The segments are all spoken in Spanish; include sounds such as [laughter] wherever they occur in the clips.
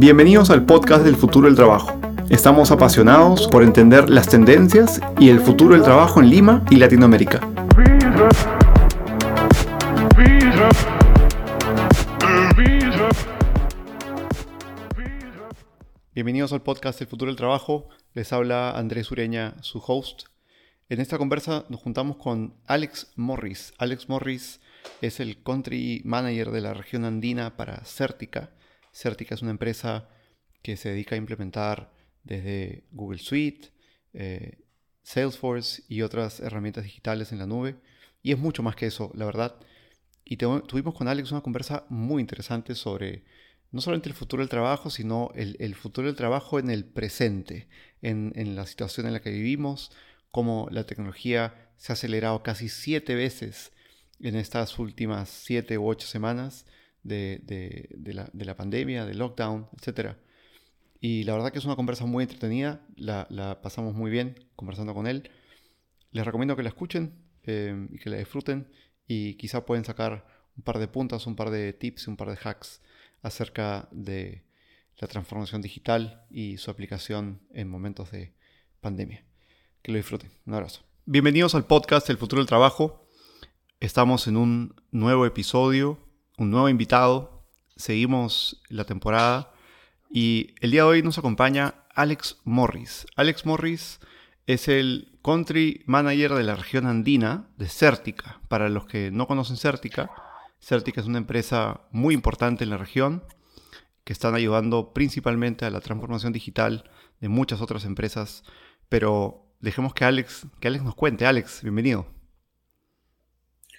Bienvenidos al podcast del futuro del trabajo. Estamos apasionados por entender las tendencias y el futuro del trabajo en Lima y Latinoamérica. Bienvenidos al podcast del futuro del trabajo. Les habla Andrés Ureña, su host. En esta conversa nos juntamos con Alex Morris. Alex Morris es el country manager de la región andina para Certica Certica es una empresa que se dedica a implementar desde Google Suite, eh, Salesforce y otras herramientas digitales en la nube. Y es mucho más que eso, la verdad. Y tuvimos con Alex una conversa muy interesante sobre no solamente el futuro del trabajo, sino el, futuro del trabajo en el presente, en, en, la situación en la que vivimos, cómo la tecnología se ha acelerado casi siete veces en estas últimas siete u ocho semanas de, la, pandemia, del lockdown, etc. Y la verdad que es una conversa muy entretenida, la, pasamos muy bien conversando con él. Les recomiendo que la escuchen eh, y que la disfruten y quizá pueden sacar un par de puntas, un par de tips, un par de hacks acerca de la transformación digital y su aplicación en momentos de pandemia. Que lo disfruten. Un abrazo. Bienvenidos al podcast El futuro del trabajo. Estamos en un nuevo episodio un nuevo invitado. Seguimos la temporada y el día de hoy nos acompaña Alex Morris. Alex Morris es el country manager de la región andina de Certica. Para los que no conocen Certica, Certica es una empresa muy importante en la región que están ayudando principalmente a la transformación digital de muchas otras empresas. Pero dejemos que Alex, que Alex nos cuente. Alex, bienvenido.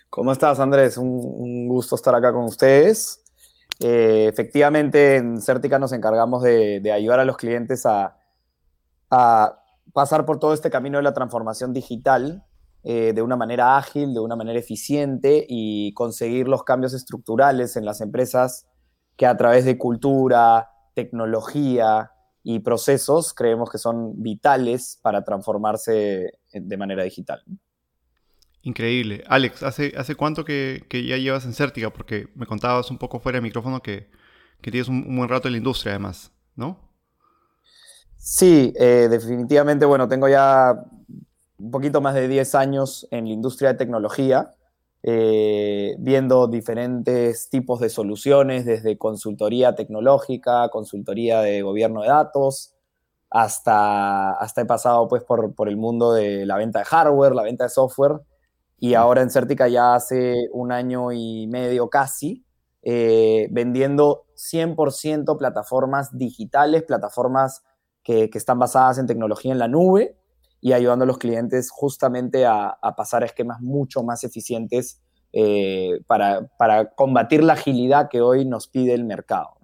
¿Cómo estás, Andrés? Un, gusto estar acá con ustedes. Eh, efectivamente, en Certica nos encargamos de, ayudar a los clientes a, pasar por todo este camino de la transformación digital eh, de una manera ágil, de una manera eficiente y conseguir los cambios estructurales en las empresas que a través de cultura, tecnología y procesos creemos que son vitales para transformarse de manera digital. Increíble. Alex, ¿hace, hace cuánto que, ya llevas en Certica? Porque me contabas un poco fuera de micrófono que, tienes un, buen rato en la industria, además, ¿no? Sí, eh, definitivamente, bueno, tengo ya un poquito más de 10 años en la industria de tecnología, eh, viendo diferentes tipos de soluciones, desde consultoría tecnológica, consultoría de gobierno de datos, hasta, hasta he pasado pues por, por el mundo de la venta de hardware, la venta de software, y ahora en Certica ya hace un año y medio casi, eh, vendiendo 100% plataformas digitales, plataformas que, están basadas en tecnología en la nube y ayudando a los clientes justamente a, pasar a esquemas mucho más eficientes eh, para, para, combatir la agilidad que hoy nos pide el mercado.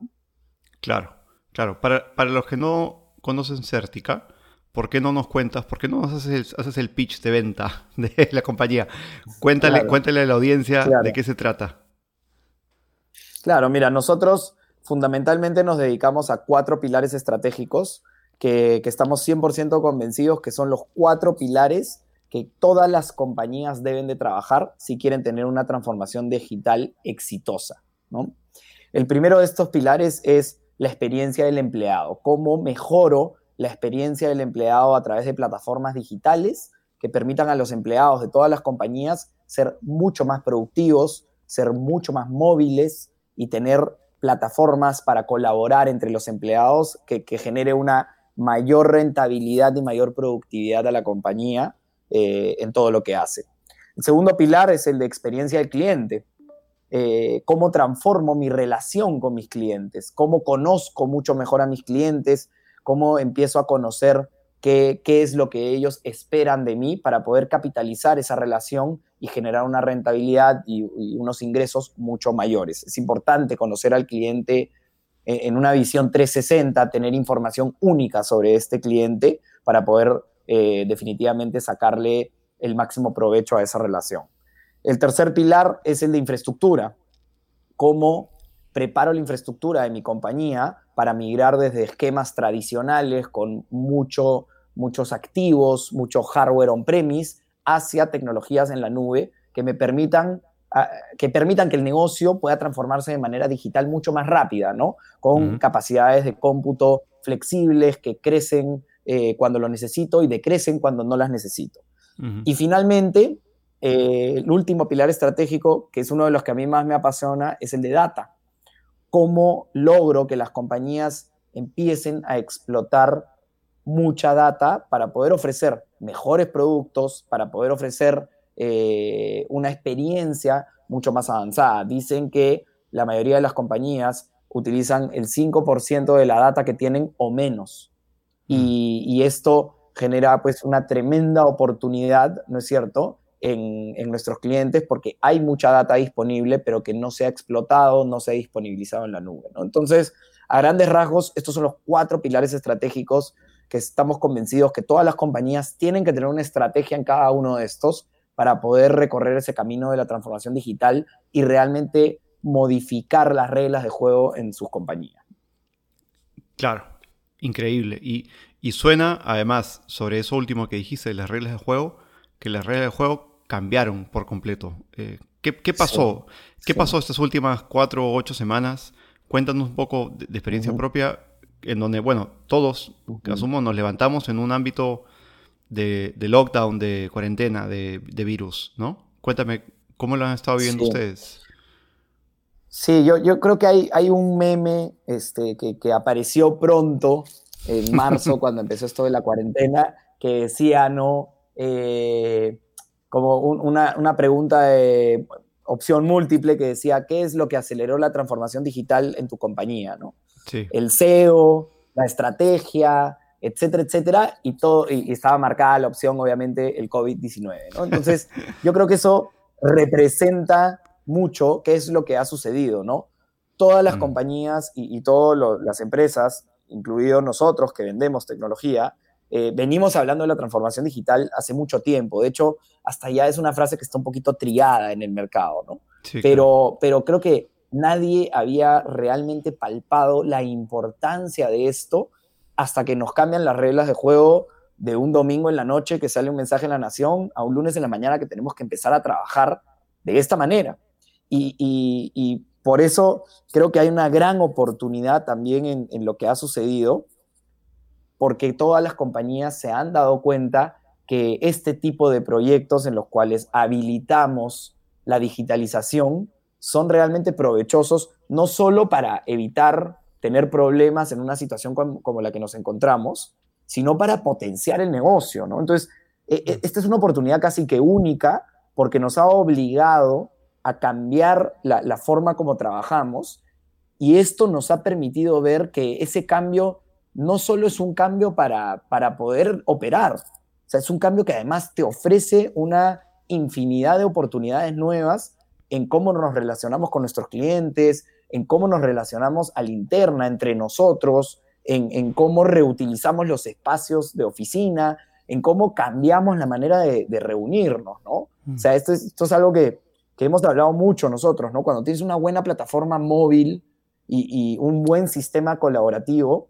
Claro, claro. Para, para los que no conocen Certica, ¿por qué no nos cuentas, por qué no nos haces el, pitch de venta [laughs] de la compañía? Cuéntale, cuéntale a la audiencia de qué se trata. Claro, mira, nosotros fundamentalmente nos dedicamos a cuatro pilares estratégicos que, estamos 100% convencidos que son los cuatro pilares que todas las compañías deben de trabajar si quieren tener una transformación digital exitosa. El primero de estos pilares es la experiencia del empleado. ¿Cómo mejoro la experiencia del empleado a través de plataformas digitales que permitan a los empleados de todas las compañías ser mucho más productivos, ser mucho más móviles y tener plataformas para colaborar entre los empleados que, genere una mayor rentabilidad y mayor productividad a la compañía eh, en todo lo que hace. El segundo pilar es el de experiencia del cliente. Eh, cómo transformo mi relación con mis clientes, cómo conozco mucho mejor a mis clientes, cómo empiezo a conocer qué, es lo que ellos esperan de mí para poder capitalizar esa relación y generar una rentabilidad y, unos ingresos mucho mayores. Es importante conocer al cliente en una visión 360, tener información única sobre este cliente para poder eh, definitivamente sacarle el máximo provecho a esa relación. El tercer pilar es el de infraestructura. Cómo preparo la infraestructura de mi compañía para migrar desde esquemas tradicionales con mucho, muchos activos, mucho hardware on-premise, hacia tecnologías en la nube que me permitan que permitan que el negocio pueda transformarse de manera digital mucho más rápida, ¿no? Con capacidades de cómputo flexibles que crecen eh, cuando lo necesito y decrecen cuando no las necesito. Y finalmente, eh, el último pilar estratégico, que es uno de los que a mí más me apasiona, es el de data. ¿Cómo logro que las compañías empiecen a explotar mucha data para poder ofrecer mejores productos, para poder ofrecer eh, una experiencia mucho más avanzada? Dicen que la mayoría de las compañías utilizan el 5% de la data que tienen o menos. Y, esto genera pues una tremenda oportunidad, ¿no es cierto?, en, nuestros clientes porque hay mucha data disponible, pero que no se ha explotado, no se ha disponibilizado en la nube. Entonces, a grandes rasgos, estos son los cuatro pilares estratégicos que estamos convencidos que todas las compañías tienen que tener una estrategia en cada uno de estos para poder recorrer ese camino de la transformación digital y realmente modificar las reglas de juego en sus compañías. Claro, Increíble. Y, suena, además, sobre eso último que dijiste, las reglas de juego, que las reglas de juego cambiaron por completo. Eh, ¿qué, pasó? ¿Qué pasó estas últimas cuatro o ocho semanas? Cuéntanos un poco de, experiencia propia, en donde, bueno, todos, asumo, nos levantamos en un ámbito de, lockdown, de cuarentena, de, virus, ¿no? Cuéntame, ¿cómo lo han estado viviendo ustedes? Sí, yo, yo creo que hay, hay un meme este, que, apareció pronto, en marzo, [laughs] cuando empezó esto de la cuarentena, que decía, ¿no? Eh, como una, una, pregunta de opción múltiple que decía, ¿qué es lo que aceleró la transformación digital en tu compañía? ¿no? Sí. El SEO, la estrategia, etcétera, etcétera, y, todo, y, estaba marcada la opción, obviamente, el COVID-19. ¿no? Entonces, [laughs] yo creo que eso representa mucho qué es lo que ha sucedido, ¿no? Todas las mm. compañías y, todas las empresas, incluidos nosotros que vendemos tecnología, eh, venimos hablando de la transformación digital hace mucho tiempo. De hecho, hasta ya es una frase que está un poquito triada en el mercado, ¿no? pero, pero creo que nadie había realmente palpado la importancia de esto hasta que nos cambian las reglas de juego de un domingo en la noche que sale un mensaje en la nación a un lunes en la mañana que tenemos que empezar a trabajar de esta manera. Y, por eso creo que hay una gran oportunidad también en, lo que ha sucedido, porque todas las compañías se han dado cuenta que este tipo de proyectos en los cuales habilitamos la digitalización son realmente provechosos, no solo para evitar tener problemas en una situación como, la que nos encontramos, sino para potenciar el negocio, ¿no? Entonces, e, e, esta es una oportunidad casi que única porque nos ha obligado a cambiar la, forma como trabajamos y esto nos ha permitido ver que ese cambio no solo es un cambio para, para poder operar, o sea, es un cambio que además te ofrece una infinidad de oportunidades nuevas en cómo nos relacionamos con nuestros clientes, en cómo nos relacionamos a la interna entre nosotros, en, cómo reutilizamos los espacios de oficina, en cómo cambiamos la manera de, reunirnos, ¿no? O sea, esto esto es algo que, que hemos hablado mucho nosotros, ¿no? Cuando tienes una buena plataforma móvil y, un buen sistema colaborativo,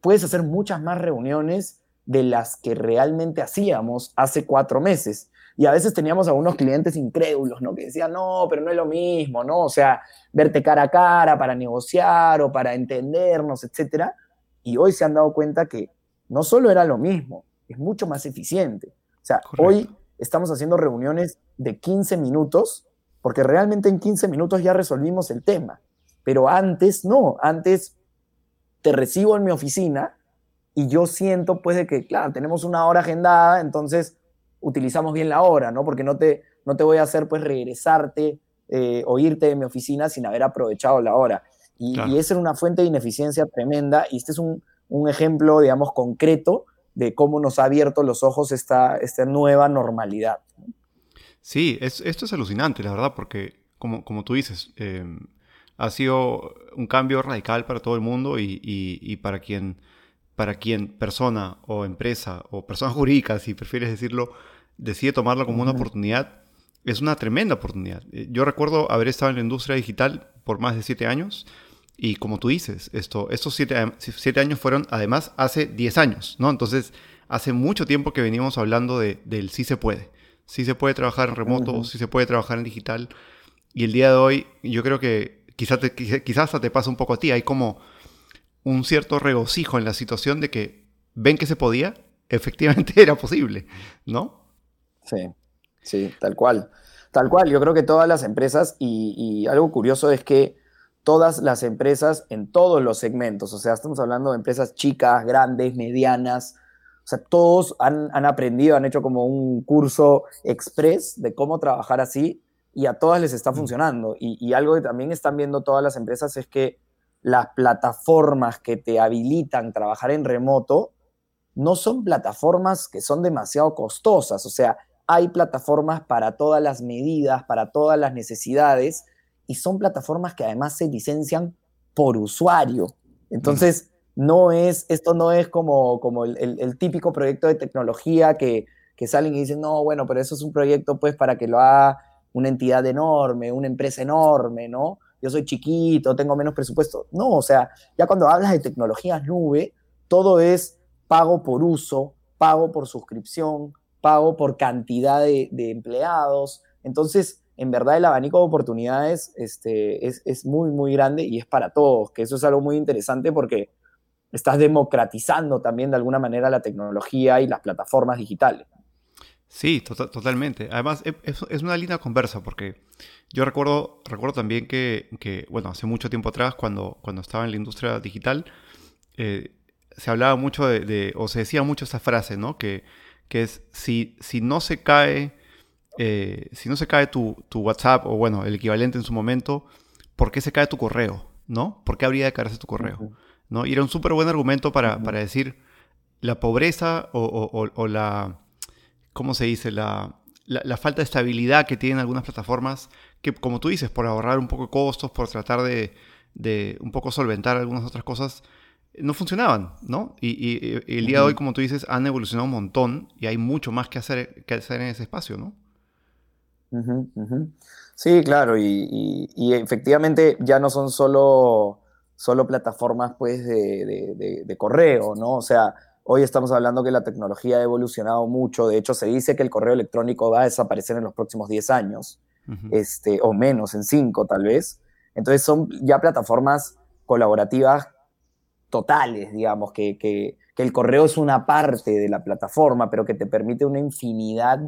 puedes hacer muchas más reuniones de las que realmente hacíamos hace cuatro meses. Y a veces teníamos algunos clientes incrédulos, ¿no? Que decían, no, pero no es lo mismo, ¿no? O sea, verte cara a cara para negociar o para entendernos, etcétera. Y hoy se han dado cuenta que no solo era lo mismo, es mucho más eficiente. O sea, hoy estamos haciendo reuniones de 15 minutos, porque realmente en 15 minutos ya resolvimos el tema. Pero antes no, antes te recibo en mi oficina y yo siento pues de que, claro, tenemos una hora agendada, entonces utilizamos bien la hora, ¿no? Porque no te, no te voy a hacer pues regresarte eh, o irte de mi oficina sin haber aprovechado la hora. Y, y esa era una fuente de ineficiencia tremenda y este es un, un ejemplo, digamos, concreto de cómo nos ha abierto los ojos esta, esta nueva normalidad. Sí, esto es alucinante, la verdad, porque como, como tú dices, em, ha sido un cambio radical para todo el mundo y, para, quien, para quien persona o empresa o persona [laughs] jurídica, si prefieres decirlo, decide tomarla como una oportunidad, es una tremenda oportunidad. Eh, yo recuerdo haber estado en la industria digital por más de siete años y como tú dices, esto, estos siete, años fueron además hace diez años, ¿no? Entonces, hace mucho tiempo que venimos hablando de, del sí se puede. sí se puede trabajar en remoto, sí se puede trabajar en digital. Y el día de hoy, yo creo que quizás, quizás hasta te pasa un poco a ti, hay como un cierto regocijo en la situación de que ven que se podía, [laughs] efectivamente era posible, ¿no? Sí, sí, tal cual. Tal cual, yo creo que todas las empresas, y, algo curioso es que todas las empresas en todos los segmentos, o sea, estamos hablando de empresas chicas, grandes, medianas, o sea, todos han, aprendido, han hecho como un curso express de cómo trabajar así y a todas les está mm. funcionando. Y, y, algo que también están viendo todas las empresas es que las plataformas que te habilitan trabajar en remoto no son plataformas que son demasiado costosas, o sea, hay plataformas para todas las medidas, para todas las necesidades, y son plataformas que además se licencian por usuario. Entonces, no es, esto no es como, como el, típico proyecto de tecnología que, que, salen y dicen, no, bueno, pero eso es un proyecto pues para que lo haga una entidad enorme, una empresa enorme, ¿no? Yo soy chiquito, tengo menos presupuesto. No, o sea, ya cuando hablas de tecnologías nube, todo es pago por uso, pago por suscripción, pago por cantidad de, empleados. Entonces, en verdad el abanico de oportunidades este, es, muy, muy grande y es para todos, que eso es algo muy interesante porque estás democratizando también de alguna manera la tecnología y las plataformas digitales. Sí, tota-, totalmente. Además, e-, es, una linda conversa porque yo recuerdo, recuerdo también que, bueno, hace mucho tiempo atrás, cuando, cuando estaba en la industria digital, eh, se hablaba mucho de, o se decía mucho esa frase, ¿no? Que que es si, si no se cae, eh, si no se cae tu, WhatsApp o bueno, el equivalente en su momento, ¿por qué se cae tu correo? ¿No? ¿Por qué habría de caerse tu correo? ¿No? Y era un súper buen argumento para, decir la pobreza o, la, ¿cómo se dice? La, la, falta de estabilidad que tienen algunas plataformas, que como tú dices, por ahorrar un poco de costos, por tratar de, de un poco solventar algunas otras cosas, no funcionaban, ¿no? Y, el día de hoy, como tú dices, han evolucionado un montón y hay mucho más que hacer, que hacer en ese espacio, ¿no? Sí, claro, y, efectivamente ya no son solo, solo plataformas pues de, correo, ¿no? O sea, hoy estamos hablando que la tecnología ha evolucionado mucho, de hecho se dice que el correo electrónico va a desaparecer en los próximos 10 años, este, o menos, en 5 tal vez. Entonces son ya plataformas colaborativas totales, digamos, que, que, el correo es una parte de la plataforma, pero que te permite una infinidad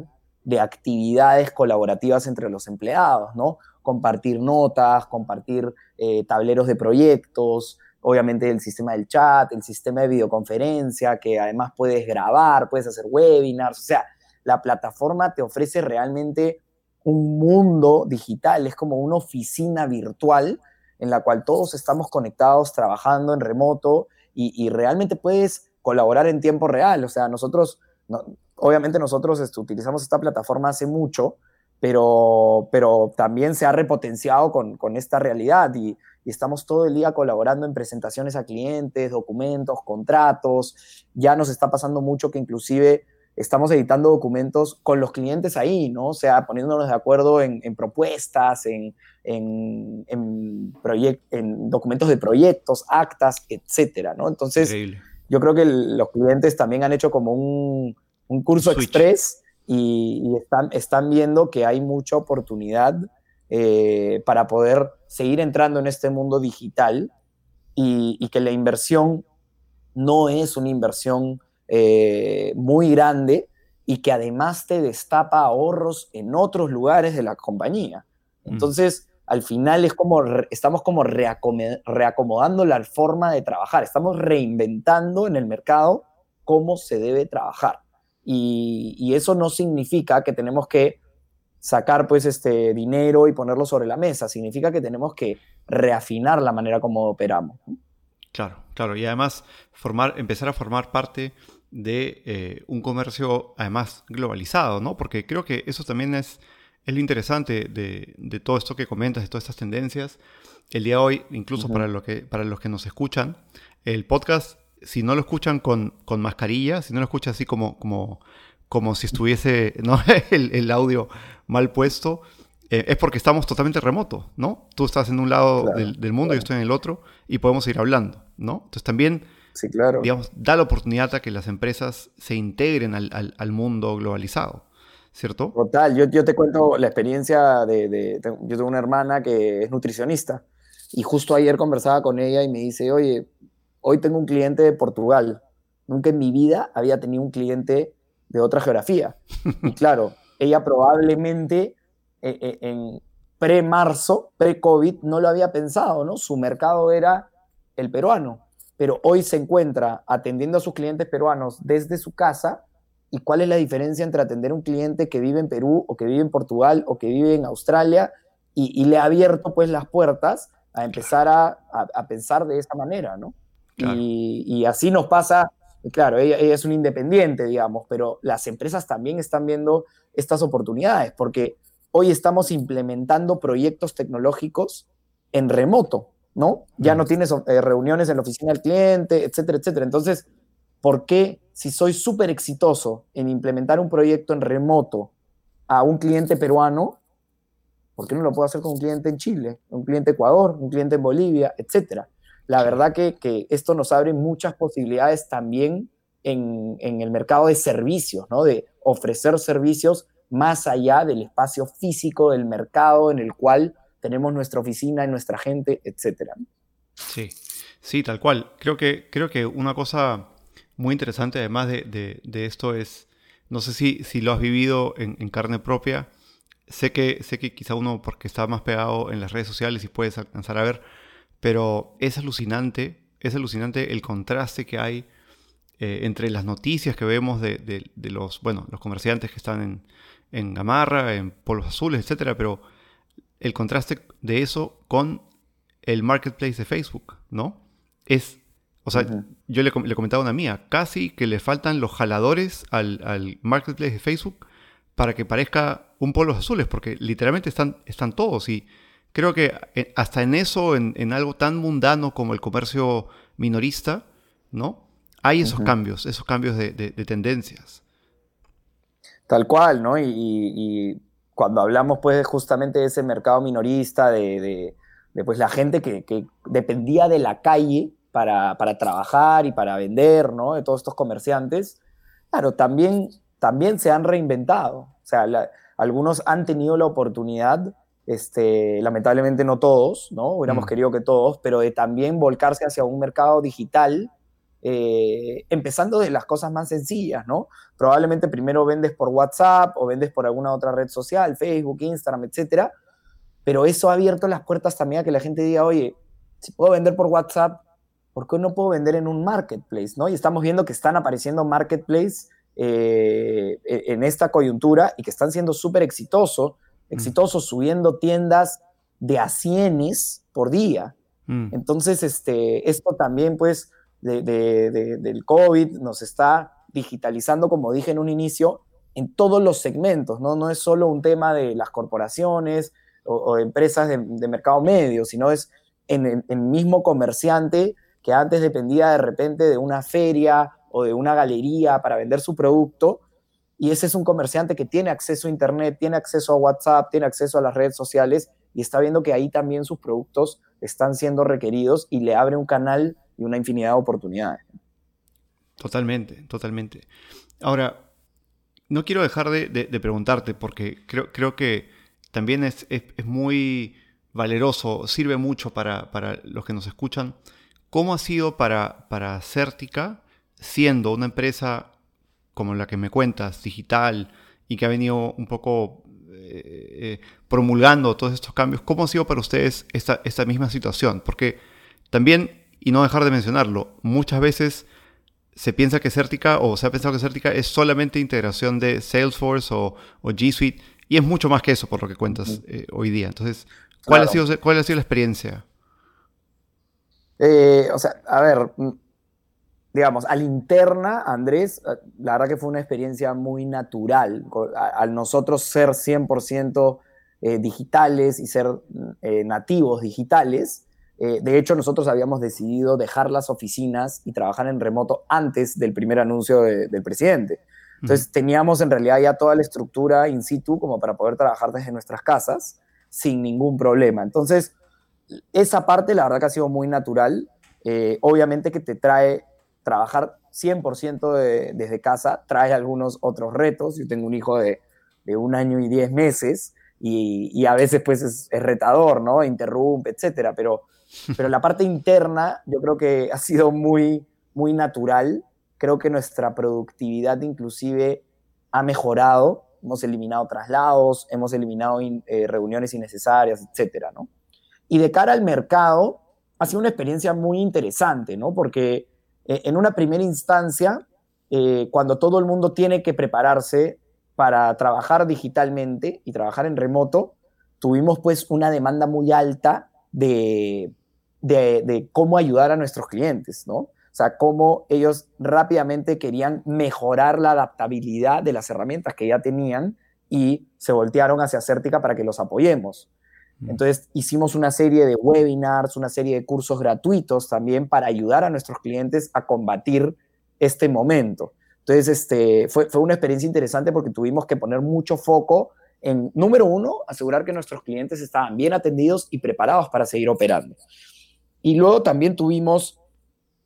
de actividades colaborativas entre los empleados, ¿no? Compartir notas, compartir eh, tableros de proyectos, obviamente el sistema del chat, el sistema de videoconferencia, que además puedes grabar, puedes hacer webinars, o sea, la plataforma te ofrece realmente un mundo digital, es como una oficina virtual en la cual todos estamos conectados, trabajando en remoto y, realmente puedes colaborar en tiempo real. O sea, nosotros, obviamente nosotros este, utilizamos esta plataforma hace mucho, pero, pero también se ha repotenciado con, esta realidad y, y, estamos todo el día colaborando en presentaciones a clientes, documentos, contratos. Ya nos está pasando mucho que inclusive estamos editando documentos con los clientes ahí, ¿no? O sea, poniéndonos de acuerdo en, propuestas, en, en, en, documentos de proyectos, actas, etcétera, ¿no? Entonces, yo creo que los clientes también han hecho como un, curso express y, están, están viendo que hay mucha oportunidad eh, para poder seguir entrando en este mundo digital y, y que la inversión no es una inversión eh, muy grande y que además te destapa ahorros en otros lugares de la compañía. Mm. Entonces, al final es como, estamos como reacomodando la forma de trabajar, estamos reinventando en el mercado cómo se debe trabajar. Y, eso no significa que tenemos que sacar pues este dinero y ponerlo sobre la mesa, significa que tenemos que reafinar la manera como operamos. Claro, claro, y además formar, empezar a formar parte de eh, un comercio además globalizado, ¿no? Porque creo que eso también es, es lo interesante de, todo esto que comentas, de todas estas tendencias. El día de hoy, incluso para, lo que, para los que nos escuchan, el podcast, si no lo escuchan con, con mascarilla, si no lo escuchan así como, como, como si estuviese [laughs] ¿no? el, audio mal puesto, eh, es porque estamos totalmente remoto, ¿no? Tú estás en un lado del, mundo, y yo estoy en el otro, y podemos ir hablando, ¿no? Entonces también Sí, claro. Digamos, da la oportunidad a que las empresas se integren al, mundo globalizado. ¿cierto? Total, yo, yo te cuento la experiencia de, yo tengo una hermana que es nutricionista y justo ayer conversaba con ella y me dice, oye, hoy tengo un cliente de Portugal. Nunca en mi vida había tenido un cliente de otra geografía. Y [laughs] claro, ella probablemente eh, eh, en pre-marzo, pre-COVID, no lo había pensado, ¿no? Su mercado era el peruano, pero hoy se encuentra atendiendo a sus clientes peruanos desde su casa y cuál es la diferencia entre atender a un cliente que vive en Perú o que vive en Portugal o que vive en Australia y, le ha abierto pues las puertas a empezar a, pensar de esa manera, ¿no? Y, así nos pasa, claro, ella, es un independiente, digamos, pero las empresas también están viendo estas oportunidades porque hoy estamos implementando proyectos tecnológicos en remoto, ¿no? Ya no tienes eh, reuniones en la oficina del cliente, etcétera, etcétera. Entonces, ¿por qué si soy súper exitoso en implementar un proyecto en remoto a un cliente peruano, ¿por qué no lo puedo hacer con un cliente en Chile, un cliente en Ecuador, un cliente en Bolivia, etcétera? La verdad que, esto nos abre muchas posibilidades también en, el mercado de servicios, ¿no? De ofrecer servicios más allá del espacio físico del mercado en el cual tenemos nuestra oficina, nuestra gente, etcétera. Sí, sí, tal cual. Creo que, creo que una cosa muy interesante además de, esto es, no sé si, si lo has vivido en, carne propia, sé que, sé que quizá uno porque está más pegado en las redes sociales y puedes alcanzar a ver, pero es alucinante, es alucinante el contraste que hay eh, entre las noticias que vemos de, los, bueno, los comerciantes que están en, en Gamarra, en Polos Azules, etcétera, pero el contraste de eso con el marketplace de Facebook, ¿no? Es o sea, yo le, le, comentaba a una mía, casi que le faltan los jaladores al, marketplace de Facebook para que parezca un polos azules, porque literalmente están, están todos. Y creo que eh, hasta en eso, en, algo tan mundano como el comercio minorista, ¿no? Hay esos cambios, esos cambios de, tendencias. Tal cual, ¿no? Y, cuando hablamos, pues, justamente de ese mercado minorista, de, pues, la gente que, que dependía de la calle para, trabajar y para vender, ¿no? De todos estos comerciantes, claro, también, también se han reinventado. O sea, algunos han tenido la oportunidad, este, lamentablemente no todos, ¿no? Hubiéramos mm. querido que todos, pero de también volcarse hacia un mercado digital, eh, empezando de las cosas más sencillas, ¿no? Probablemente primero vendes por WhatsApp o vendes por alguna otra red social, Facebook, Instagram, etcétera, pero eso ha abierto las puertas también a que la gente diga, oye, si puedo vender por WhatsApp, ¿por qué no puedo vender en un marketplace? ¿no? Y estamos viendo que están apareciendo marketplaces eh, e-, en esta coyuntura y que están siendo súper exitosos, mm. exitosos subiendo tiendas de a cienes por día. Mm. Entonces, este, esto también, pues, del COVID nos está digitalizando, como dije en un inicio, en todos los segmentos, ¿no? No es solo un tema de las corporaciones o, empresas de, mercado medio, sino es en el mismo comerciante que antes dependía de repente de una feria o de una galería para vender su producto, y ese es un comerciante que tiene acceso a Internet, tiene acceso a WhatsApp, tiene acceso a las redes sociales y está viendo que ahí también sus productos están siendo requeridos y le abre un canal y una infinidad de oportunidades. Totalmente, totalmente. Ahora, no quiero dejar de, preguntarte porque creo, creo que también es, muy valeroso, sirve mucho para, para los que nos escuchan ¿Cómo ha sido para, para Certica, siendo una empresa como la que me cuentas, digital, y que ha venido un poco eh, eh, promulgando todos estos cambios, ¿cómo ha sido para ustedes esta, esta misma situación? Porque también, y no dejar de mencionarlo, muchas veces se piensa que Certica, o se ha pensado que Certica es solamente integración de Salesforce o, G Suite, y es mucho más que eso por lo que cuentas eh, hoy día. Entonces, ¿cuál, ha sido, ¿cuál ha sido la experiencia? Eh, o sea, a ver, mm, digamos, al interna, Andrés, eh, la verdad que fue una experiencia muy natural. Al nosotros ser 100% eh, digitales y ser nativos digitales, de hecho nosotros habíamos decidido dejar las oficinas y trabajar en remoto antes del primer anuncio del presidente. Entonces teníamos en realidad ya toda la estructura in situ como para poder trabajar desde nuestras casas sin ningún problema. Entonces, esa parte la verdad que ha sido muy natural. Eh, obviamente que te trae trabajar 100% desde casa, trae algunos otros retos. Yo tengo un hijo de de un año y diez meses, y, a veces pues es, retador, ¿no? Interrumpe, etcétera, pero, [laughs] pero la parte interna yo creo que ha sido muy, muy natural. Creo que nuestra productividad inclusive ha mejorado. Hemos eliminado traslados, hemos eliminado eh, reuniones innecesarias, etcétera, ¿no? Y de cara al mercado, ha sido una experiencia muy interesante, ¿no? Porque en una primera instancia, eh, cuando todo el mundo tiene que prepararse para trabajar digitalmente y trabajar en remoto, tuvimos pues una demanda muy alta de, de, cómo ayudar a nuestros clientes, ¿no? O sea, cómo ellos rápidamente querían mejorar la adaptabilidad de las herramientas que ya tenían y se voltearon hacia Certica para que los apoyemos. Entonces hicimos una serie de webinars, una serie de cursos gratuitos también para ayudar a nuestros clientes a combatir este momento. Entonces, este, fue, fue una experiencia interesante porque tuvimos que poner mucho foco en, número uno, asegurar que nuestros clientes estaban bien atendidos y preparados para seguir operando. Y luego también tuvimos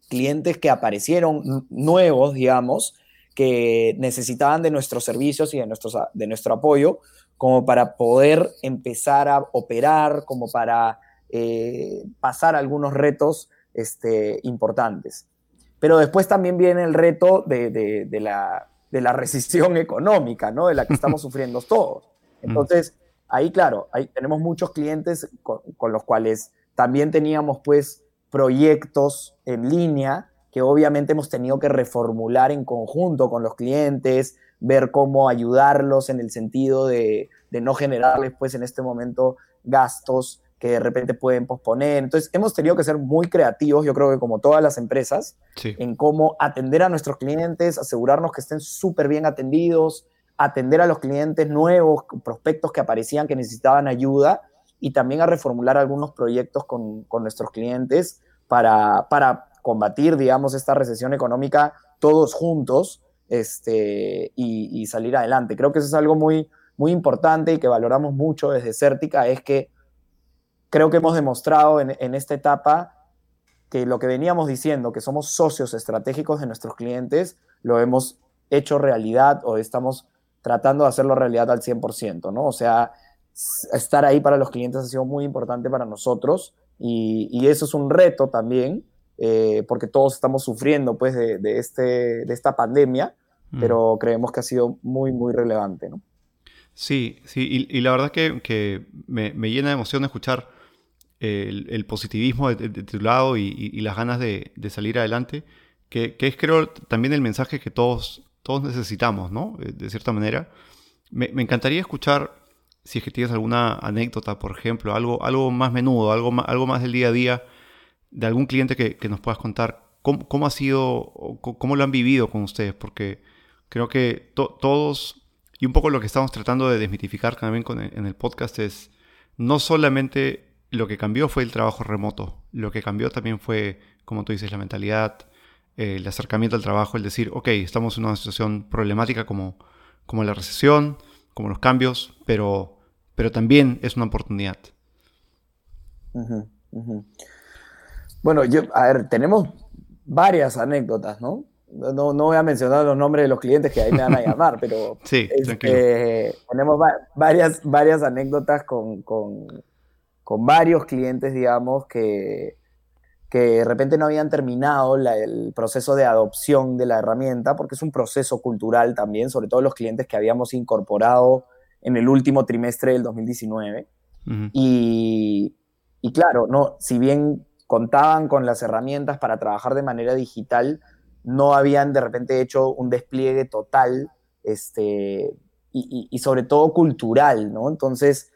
clientes que aparecieron nuevos, digamos, que necesitaban de nuestros servicios y de, nuestros, de nuestro apoyo como para poder empezar a operar, como para eh, pasar algunos retos este, importantes. Pero después también viene el reto de, la, de recesión [laughs] económica, ¿no? De la que estamos [laughs] sufriendo todos. Mm. Entonces, ahí, claro, ahí tenemos muchos clientes con, con, los cuales también teníamos, pues, proyectos en línea que obviamente hemos tenido que reformular en conjunto con los clientes, ver cómo ayudarlos en el sentido de, de no generarles, pues, en este momento gastos que de repente pueden posponer. Entonces, hemos tenido que ser muy creativos, yo creo que como todas las empresas, en cómo atender a nuestros clientes, asegurarnos que estén súper bien atendidos, atender a los clientes nuevos, prospectos que aparecían que necesitaban ayuda y también a reformular algunos proyectos con, con nuestros clientes para, para combatir, digamos, esta recesión económica todos juntos este, y, y, salir adelante. Creo que eso es algo muy, muy importante y que valoramos mucho desde Certica, es que creo que hemos demostrado en, esta etapa que lo que veníamos diciendo, que somos socios estratégicos de nuestros clientes, lo hemos hecho realidad o estamos tratando de hacerlo realidad al 100%, ¿no? O sea, estar ahí para los clientes ha sido muy importante para nosotros y, eso es un reto también, eh, porque todos estamos sufriendo pues de, este, de esta pandemia, mm. pero creemos que ha sido muy, muy relevante, ¿no? Sí, sí, y, la verdad que, que me, me, llena de emoción escuchar el, positivismo de, tu lado y, las ganas de, salir adelante, que, es creo también el mensaje que todos, todos necesitamos, ¿no? Eh, de cierta manera. Me, encantaría escuchar si es que tienes alguna anécdota, por ejemplo, algo, algo más menudo, algo más, algo más del día a día, de algún cliente que, nos puedas contar cómo, ha sido, cómo lo han vivido con ustedes, porque creo que todos, y un poco lo que estamos tratando de desmitificar también en el podcast es no solamente lo que cambió fue el trabajo remoto. Lo que cambió también fue, como tú dices, la mentalidad, el acercamiento al trabajo, el decir, ok, estamos en una situación problemática como, como la recesión, como los cambios, pero, pero también es una oportunidad. Bueno, yo, a ver, tenemos varias anécdotas, ¿no? No, no voy a mencionar los nombres de los clientes que ahí me van a llamar, [laughs] pero sí, este, tenemos varias, varias anécdotas con, con varios clientes, digamos, que, que de repente no habían terminado el proceso de adopción de la herramienta, porque es un proceso cultural también, sobre todo los clientes que habíamos incorporado en el último trimestre del 2019. y, y, claro, no, si bien contaban con las herramientas para trabajar de manera digital, no habían de repente hecho un despliegue total este, y, y sobre todo cultural, ¿no? Entonces,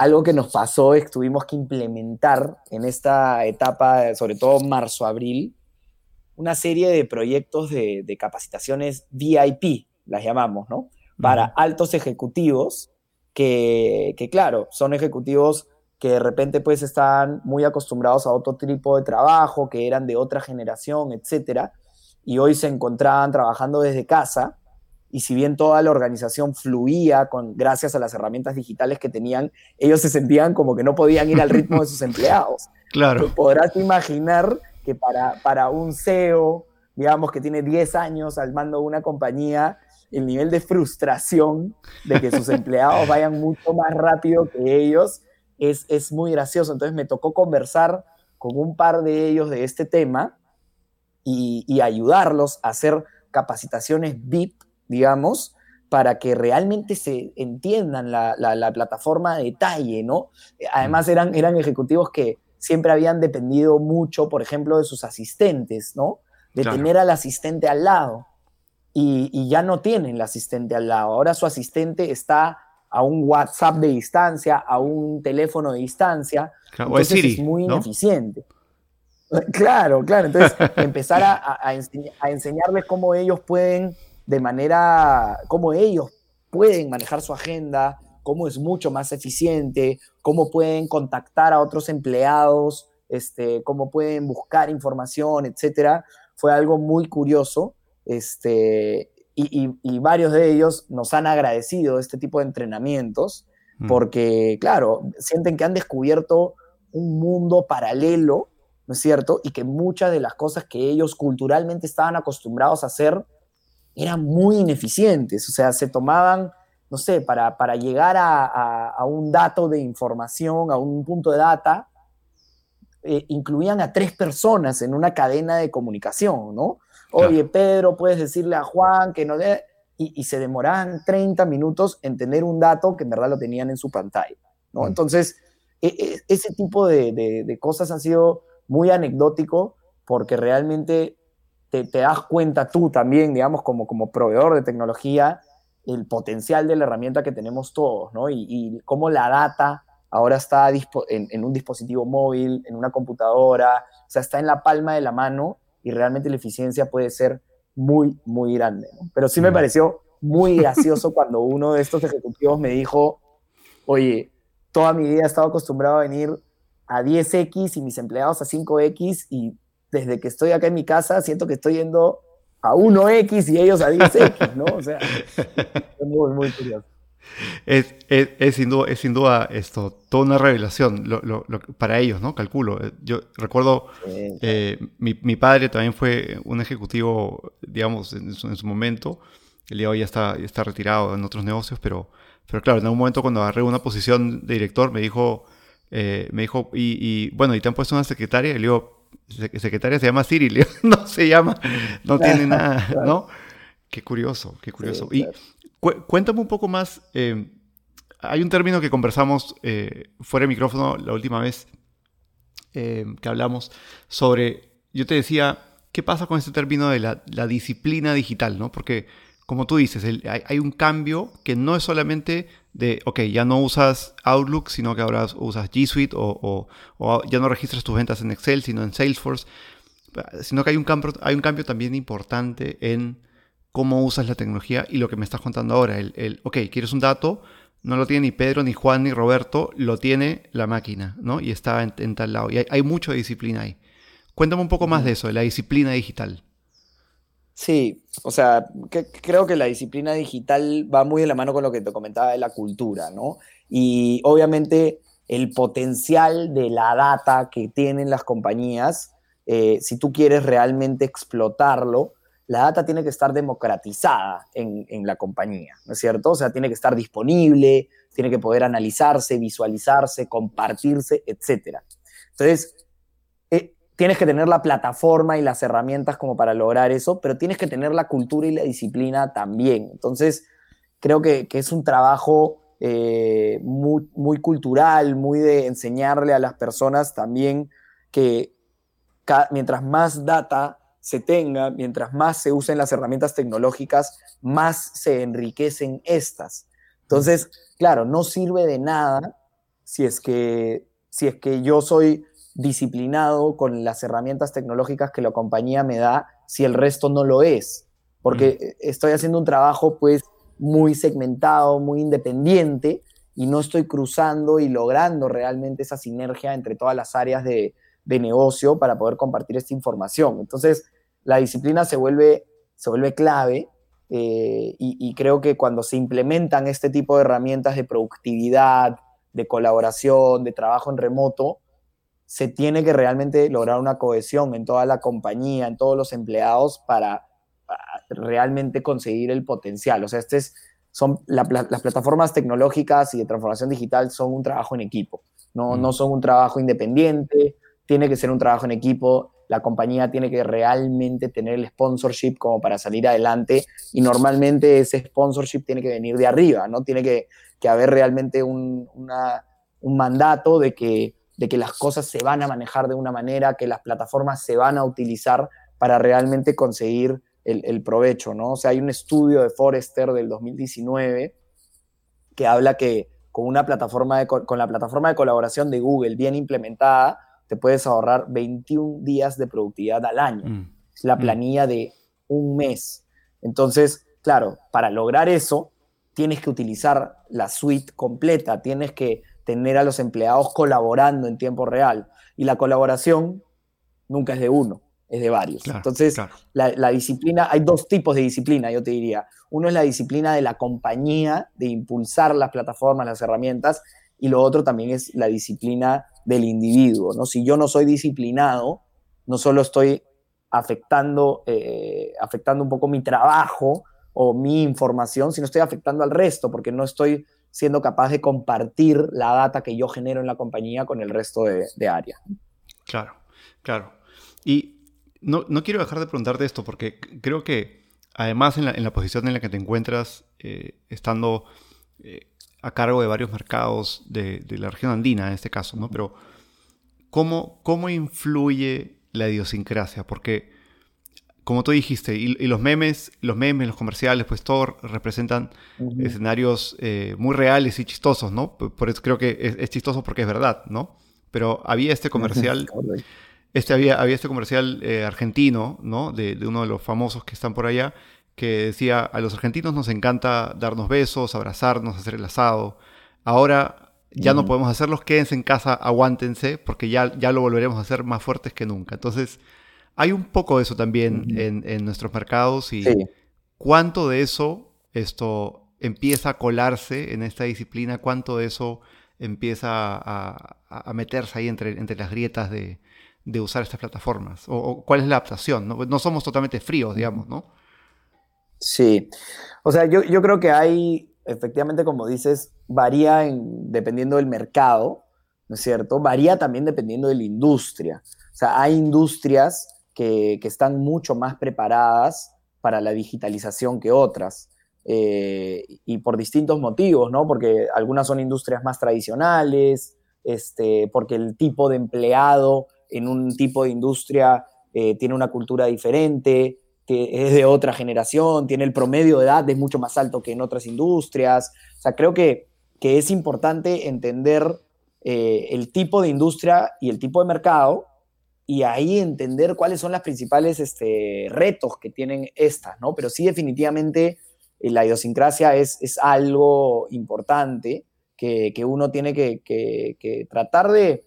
algo que nos pasó es que tuvimos que implementar en esta etapa, sobre todo marzo-abril, una serie de proyectos de, capacitaciones VIP, las llamamos, ¿no? Para altos ejecutivos que, claro, son ejecutivos que de repente pues están muy acostumbrados a otro tipo de trabajo, que eran de otra generación, etcétera, y hoy se encontraban trabajando desde casa y si bien toda la organización fluía con, gracias a las herramientas digitales que tenían, ellos se sentían como que no podían ir al ritmo de sus [laughs] empleados. Claro. podrás imaginar que para, para un CEO, digamos, que tiene 10 años al mando de una compañía, el nivel de frustración de que sus empleados vayan mucho más rápido que ellos es, es muy gracioso. Entonces me tocó conversar con un par de ellos de este tema y, y ayudarlos a hacer capacitaciones VIP, digamos, para que realmente se entiendan la, la, plataforma de detalle, ¿no? Además eran, eran ejecutivos que siempre habían dependido mucho, por ejemplo, de sus asistentes, ¿no? De tener al asistente al lado. Y, ya no tienen el asistente al lado. Ahora su asistente está a un WhatsApp de distancia, a un teléfono de distancia. entonces es, muy ineficiente. [laughs] Claro, claro. Entonces, [laughs] empezar a, a enseñarles cómo ellos pueden de manera, cómo ellos pueden manejar su agenda, cómo es mucho más eficiente, cómo pueden contactar a otros empleados, este, cómo pueden buscar información, etcétera, fue algo muy curioso. Este, y, varios de ellos nos han agradecido este tipo de entrenamientos, mm. porque, claro, sienten que han descubierto un mundo paralelo, ¿no es cierto? Y que muchas de las cosas que ellos culturalmente estaban acostumbrados a hacer, eran muy ineficientes, o sea, se tomaban, no sé, para, para llegar a, un dato de información, a un punto de data, eh, incluían a tres personas en una cadena de comunicación, ¿no? Oye, Pedro, puedes decirle a Juan que no... De... Y, se demoraban 30 minutos en tener un dato que en verdad lo tenían en su pantalla, ¿no? Mm. Entonces, e, e, ese tipo de, de, cosas han sido muy anecdótico porque realmente te, das cuenta tú también, digamos, como, como proveedor de tecnología, el potencial de la herramienta que tenemos todos, ¿no? Y, cómo la data ahora está en, un dispositivo móvil, en una computadora, o sea, está en la palma de la mano y realmente la eficiencia puede ser muy, muy grande. ¿no? Pero sí me pareció muy gracioso [laughs] cuando uno de estos ejecutivos me dijo, oye, toda mi vida he estado acostumbrado a venir a 10X y mis empleados a 5X y desde que estoy acá en mi casa, siento que estoy yendo a 1X y ellos a 10X, ¿no? O sea, [laughs] es muy, muy curioso. Es, sin duda, es sin duda esto, toda una revelación para ellos, ¿no? Calculo. Yo recuerdo, eh, mi, padre también fue un ejecutivo, digamos, en su, momento. El día de hoy ya está, está retirado en otros negocios, pero, pero claro, en algún momento cuando agarré una posición de director me dijo, eh, me dijo, y, y, bueno, ¿y te han puesto una secretaria? Y le digo, secretaria se llama Cyril, [laughs] no se llama, no tiene [laughs] nada, ¿no? Qué curioso, qué curioso. y cuéntame un poco más, eh, hay un término que conversamos eh, fuera de micrófono la última vez eh, que hablamos sobre, yo te decía, ¿qué pasa con este término de la, disciplina digital, ¿no? Porque como tú dices, hay, un cambio que no es solamente de, ok, ya no usas Outlook, sino que ahora usas G Suite o, ya no registras tus ventas en Excel, sino en Salesforce, sino que hay un, cambio, hay un cambio también importante en cómo usas la tecnología y lo que me estás contando ahora. El, el, ok, quieres un dato, no lo tiene ni Pedro, ni Juan, ni Roberto, lo tiene la máquina, ¿no? Y está en, tal lado. Y hay, hay mucha disciplina ahí. Cuéntame un poco más de eso, de la disciplina digital. Sí, o sea, creo que la disciplina digital va muy de la mano con lo que te comentaba de la cultura, ¿no? Y obviamente el potencial de la data que tienen las compañías, eh, si tú quieres realmente explotarlo, la data tiene que estar democratizada en, en, la compañía, ¿no es cierto? O sea, tiene que estar disponible, tiene que poder analizarse, visualizarse, compartirse, etc. Entonces, tienes que tener la plataforma y las herramientas como para lograr eso, pero tienes que tener la cultura y la disciplina también. Entonces, creo que, es un trabajo eh, muy, muy, cultural, muy de enseñarle a las personas también que mientras más data se tenga, mientras más se usen las herramientas tecnológicas, más se enriquecen estas. Entonces, claro, no sirve de nada si es que, si es que yo soy disciplinado con las herramientas tecnológicas que la compañía me da si el resto no lo es. Porque mm. estoy haciendo un trabajo pues muy segmentado, muy independiente y no estoy cruzando y logrando realmente esa sinergia entre todas las áreas de, negocio para poder compartir esta información. Entonces, la disciplina se vuelve, se vuelve clave eh, y creo que cuando se implementan este tipo de herramientas de productividad, de colaboración, de trabajo en remoto, se tiene que realmente lograr una cohesión en toda la compañía, en todos los empleados para, realmente conseguir el potencial. O sea, este es, son, las plataformas tecnológicas y de transformación digital son un trabajo en equipo, no, no son un trabajo independiente, tiene que ser un trabajo en equipo, la compañía tiene que realmente tener el sponsorship como para salir adelante y normalmente ese sponsorship tiene que venir de arriba, ¿no? Tiene que, haber realmente un, mandato de que, de que las cosas se van a manejar de una manera, que las plataformas se van a utilizar para realmente conseguir el, provecho, ¿no? O sea, hay un estudio de Forrester del 2019 que habla que con una plataforma con la plataforma de colaboración de Google bien implementada, te puedes ahorrar 21 días de productividad al año. Mm. Es la mm. planilla de un mes. Entonces, claro, para lograr eso, tienes que utilizar la suite completa, tienes que tener a los empleados colaborando en tiempo real. Y la colaboración nunca es de uno, es de varios. Entonces, La, disciplina, hay dos tipos de disciplina, yo te diría. Uno es la disciplina de la compañía, de impulsar las plataformas, las herramientas, y lo otro también es la disciplina del individuo. ¿no? Si yo no soy disciplinado, no solo estoy afectando, eh, afectando un poco mi trabajo o mi información, sino estoy afectando al resto, porque no estoy siendo capaz de compartir la data que yo genero en la compañía con el resto de, de áreas. Claro, claro. Y no, quiero dejar de preguntarte esto, porque creo que además en la, posición en la que te encuentras, eh, estando eh, a cargo de varios mercados de, la región andina en este caso, ¿no? Pero ¿cómo, cómo influye la idiosincrasia? Porque como tú dijiste, y, los memes, los memes, los comerciales, pues todo representan escenarios eh, muy reales y chistosos, ¿no? Por, eso creo que es, chistoso porque es verdad, ¿no? Pero había este comercial, [laughs] este había, había este comercial eh, argentino, ¿no? De, uno de los famosos que están por allá, que decía, a los argentinos nos encanta darnos besos, abrazarnos, hacer el asado. Ahora ya no podemos hacerlos, quédense en casa, aguántense, porque ya, ya lo volveremos a hacer más fuertes que nunca. Entonces, hay un poco de eso también en, nuestros mercados y cuánto de eso esto empieza a colarse en esta disciplina, cuánto de eso empieza a, meterse ahí entre, entre las grietas de, usar estas plataformas o, cuál es la adaptación. ¿no? somos totalmente fríos, digamos, ¿no? Sí, o sea, yo, creo que hay, efectivamente, como dices, varía en, dependiendo del mercado, ¿no es cierto? Varía también dependiendo de la industria. O sea, hay industrias que, están mucho más preparadas para la digitalización que otras. Eh, y por distintos motivos, ¿no? Porque algunas son industrias más tradicionales, este, porque el tipo de empleado en un tipo de industria eh, tiene una cultura diferente, que es de otra generación, tiene el promedio de edad es mucho más alto que en otras industrias. O sea, creo que, que es importante entender eh, el tipo de industria y el tipo de mercado y ahí entender cuáles son los principales este, retos que tienen estas, ¿no? Pero sí, definitivamente, eh, la idiosincrasia es, es algo importante que, que uno tiene que, que, tratar de,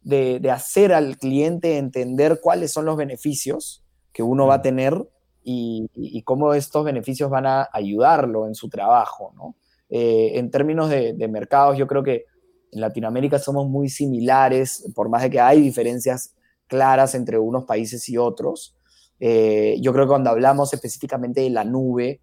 de, hacer al cliente entender cuáles son los beneficios que uno va a tener y, y cómo estos beneficios van a ayudarlo en su trabajo, ¿no? Eh, en términos de, de mercados, yo creo que en Latinoamérica somos muy similares, por más de que hay diferencias claras entre unos países y otros. Eh, yo creo que cuando hablamos específicamente de la nube,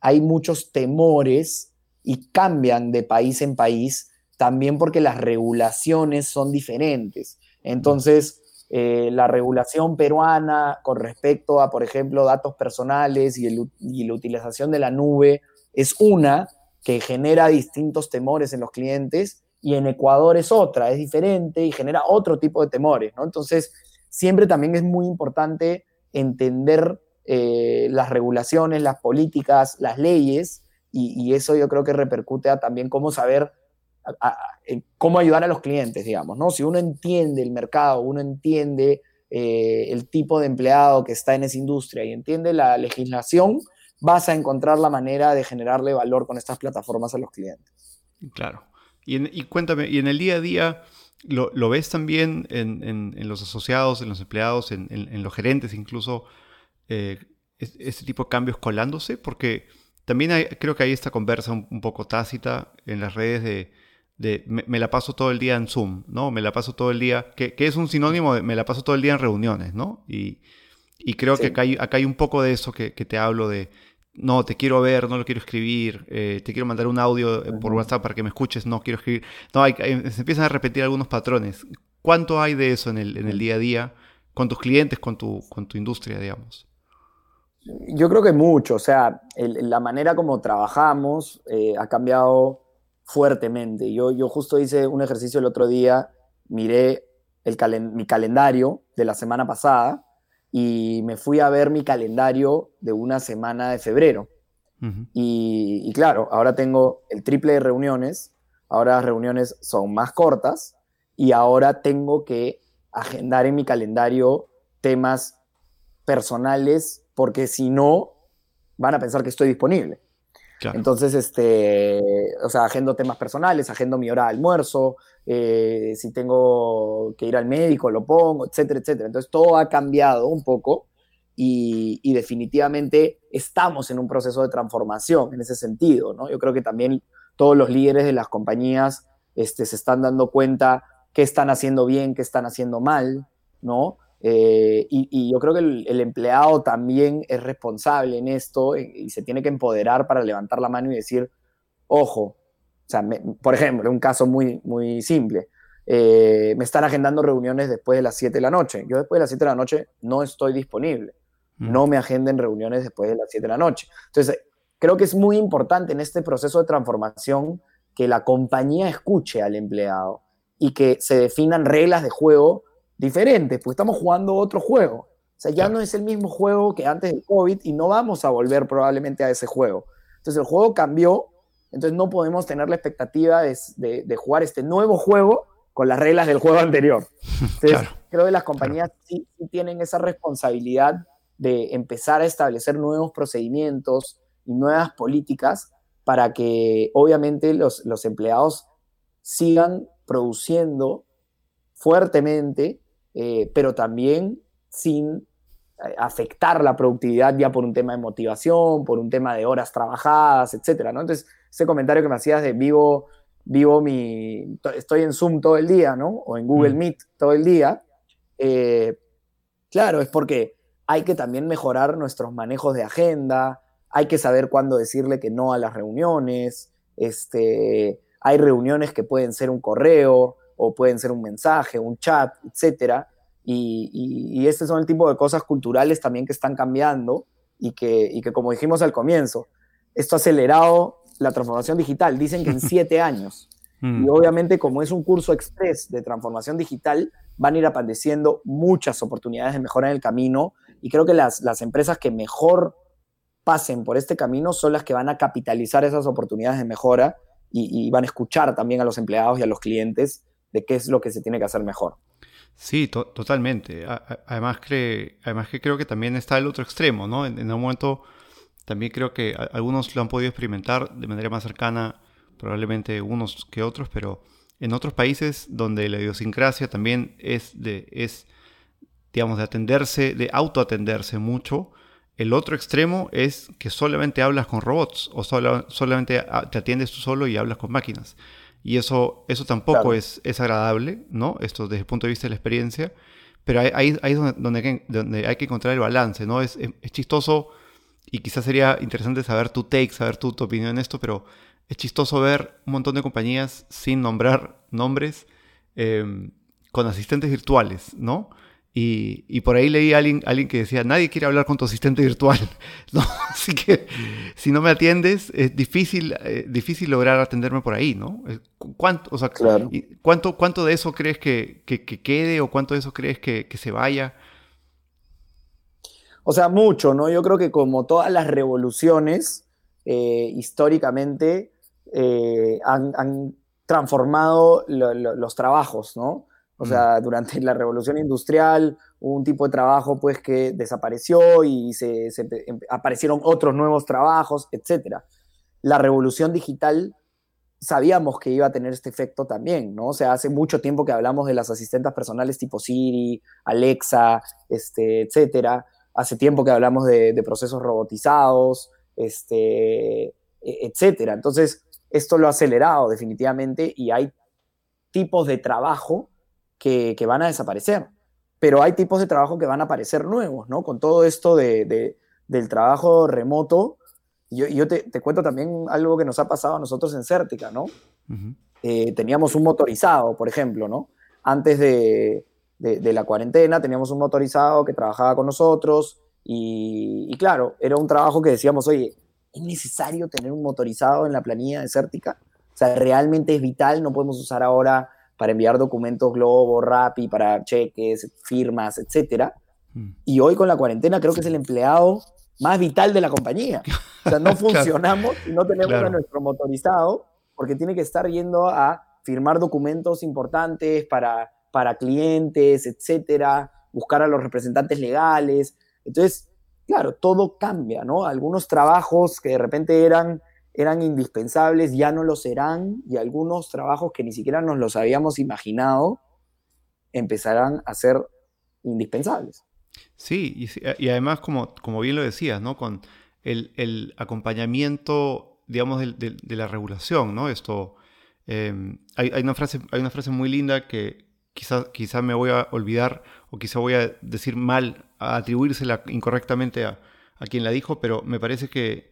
hay muchos temores y cambian de país en país, también porque las regulaciones son diferentes. Entonces, eh, la regulación peruana con respecto a, por ejemplo, datos personales y, la utilización de la nube es una que genera distintos temores en los clientes y en Ecuador es otra, es diferente y genera otro tipo de temores. Entonces, siempre también es muy importante entender eh, las regulaciones, las políticas, las leyes, y, eso yo creo que repercute también cómo saber cómo ayudar a los clientes, digamos, ¿no? Si uno entiende el mercado, uno entiende eh, el tipo de empleado que está en esa industria y entiende la legislación, vas a encontrar la manera de generarle valor con estas plataformas a los clientes. Claro. Y, cuéntame, y en el día a día, ¿Lo, ves también en, los asociados, en los empleados, en, los gerentes incluso, eh, este tipo de cambios colándose? Porque también creo que hay esta conversa un, poco tácita en las redes de, me, la paso todo el día en Zoom, ¿no? Me la paso todo el día, que, es un sinónimo de me la paso todo el día en reuniones, ¿no? Y, Y creo que acá hay, acá hay, un poco de eso que, que, te hablo de, no, te quiero ver, no lo quiero escribir, eh, te quiero mandar un audio eh, por WhatsApp para que me escuches, no quiero escribir. No, hay, se empiezan a repetir algunos patrones. ¿Cuánto hay de eso en el, en el día a día con tus clientes, con tu, con tu industria, digamos? Yo creo que mucho, o sea, la manera como trabajamos eh, ha cambiado fuertemente. Yo, yo justo hice un ejercicio el otro día, miré el mi calendario de la semana pasada y me fui a ver mi calendario de una semana de febrero. y, y, claro, ahora tengo el triple de reuniones, ahora las reuniones son más cortas y ahora tengo que agendar en mi calendario temas personales porque si no, van a pensar que estoy disponible. Entonces, este, o sea, agendo temas personales, agendo mi hora de almuerzo, eh, si tengo que ir al médico, lo pongo, etcétera, etcétera. Entonces, todo ha cambiado un poco y, y, definitivamente estamos en un proceso de transformación en ese sentido, ¿no? Yo creo que también todos los líderes de las compañías este, se están dando cuenta qué están haciendo bien, qué están haciendo mal, ¿no? Eh, y, yo creo que el, empleado también es responsable en esto y, se tiene que empoderar para levantar la mano y decir, ojo, o sea, por ejemplo, un caso muy, muy simple, eh, me están agendando reuniones después de las 7 de la noche. Yo después de las 7 de la noche no estoy disponible. Mm. No me agenden reuniones después de las 7 de la noche. Entonces, creo que es muy importante en este proceso de transformación que la compañía escuche al empleado y que se definan reglas de juego diferentes, pues estamos jugando otro juego. O sea, ya no es el mismo juego que antes del COVID y no vamos a volver probablemente a ese juego. Entonces el juego cambió, entonces no podemos tener la expectativa de, jugar este nuevo juego con las reglas del juego anterior. [laughs] Entonces creo que las compañías sí, tienen esa responsabilidad de empezar a establecer nuevos procedimientos y nuevas políticas para que obviamente los, los empleados sigan produciendo fuertemente, eh, pero también sin eh, afectar la productividad ya por un tema de motivación, por un tema de horas trabajadas, etcétera, ¿no? Entonces, ese comentario que me hacías de vivo, vivo mi, estoy en Zoom todo el día, ¿no? O en Google mm. Meet todo el día, eh, claro, es porque hay que también mejorar nuestros manejos de agenda, hay que saber cuándo decirle que no a las reuniones, este, hay reuniones que pueden ser un correo o pueden ser un mensaje, un chat, etc. Y, y, este son el tipo de cosas culturales también que están cambiando y que, y que, como dijimos al comienzo, esto ha acelerado la transformación digital. Dicen que en [laughs] siete años. Mm. Y obviamente como es un curso express de transformación digital, van a ir apareciendo muchas oportunidades de mejora en el camino y creo que las, las empresas que mejor pasen por este camino son las que van a capitalizar esas oportunidades de mejora y, van a escuchar también a los empleados y a los clientes de qué es lo que se tiene que hacer mejor. Sí, totalmente. además, que, además que creo que también está el otro extremo, ¿no? En, en, momento también creo que algunos lo han podido experimentar de manera más cercana, probablemente unos que otros, pero en otros países donde la idiosincrasia también es de, es, digamos, de atenderse, de autoatenderse mucho, el otro extremo es que solamente hablas con robots o solamente te atiendes tú solo y hablas con máquinas. Y eso, eso tampoco es, es agradable, ¿no? Esto desde el punto de vista de la experiencia. Pero ahí, ahí es donde, hay que, donde, hay que, encontrar el balance, ¿no? Es, es, chistoso y quizás sería interesante saber tu take, saber tu, tu opinión en esto, pero es chistoso ver un montón de compañías sin nombrar nombres em, con asistentes virtuales, ¿no? Y, por ahí leí a alguien, alguien, que decía, nadie quiere hablar con tu asistente virtual. [laughs] ¿no? Así que si no me atiendes, es difícil, eh, difícil lograr atenderme por ahí, ¿no? Eh, ¿Cuánto, o sea, ¿cuánto, ¿Cuánto de eso crees que, que, quede o cuánto de eso crees que, que, se vaya? O sea, mucho, ¿no? Yo creo que como todas las revoluciones, eh, históricamente, han, han, transformado los trabajos, ¿no? O sea, durante la revolución industrial hubo un tipo de trabajo pues que desapareció y se, em, aparecieron otros nuevos trabajos, etc. La revolución digital sabíamos que iba a tener este efecto también, ¿no? O sea, hace mucho tiempo que hablamos de las asistentes personales tipo Siri, Alexa, este, etcétera. Hace tiempo que hablamos de, procesos robotizados, este, e, etcétera. Entonces, esto lo ha acelerado definitivamente y hay tipos de trabajo que, van a desaparecer. pero hay tipos de trabajo que van a aparecer nuevos, ¿no? Con todo esto de, del trabajo remoto, yo, yo te, te, cuento también algo que nos ha pasado a nosotros en Cértica, ¿no? Eh, teníamos un motorizado, por ejemplo, ¿no? Antes de, de, la cuarentena teníamos un motorizado que trabajaba con nosotros y, y, claro, era un trabajo que decíamos, oye, ¿es necesario tener un motorizado en la planilla de Cértica? O sea, realmente es vital, no podemos usar ahora para enviar documentos Globo, Rappi, para cheques, firmas, etcétera. Mm. Y hoy con la cuarentena creo que es el empleado más vital de la compañía. [laughs] O sea, no funcionamos y no tenemos a nuestro motorizado porque tiene que estar yendo a firmar documentos importantes para, para clientes, etcétera, buscar a los representantes legales. Entonces, claro, todo cambia, ¿no? Algunos trabajos que de repente eran eran indispensables, ya no lo serán, y algunos trabajos que ni siquiera nos los habíamos imaginado empezarán a ser indispensables. Sí, y, además, como, como bien lo decías, ¿no? Con el, acompañamiento, digamos, de, la regulación, ¿no? Esto, em, hay, una frase, hay una frase muy linda que quizás quizá me voy a olvidar o quizá voy a decir mal, a atribuírsela incorrectamente a, a quien la dijo, pero me parece que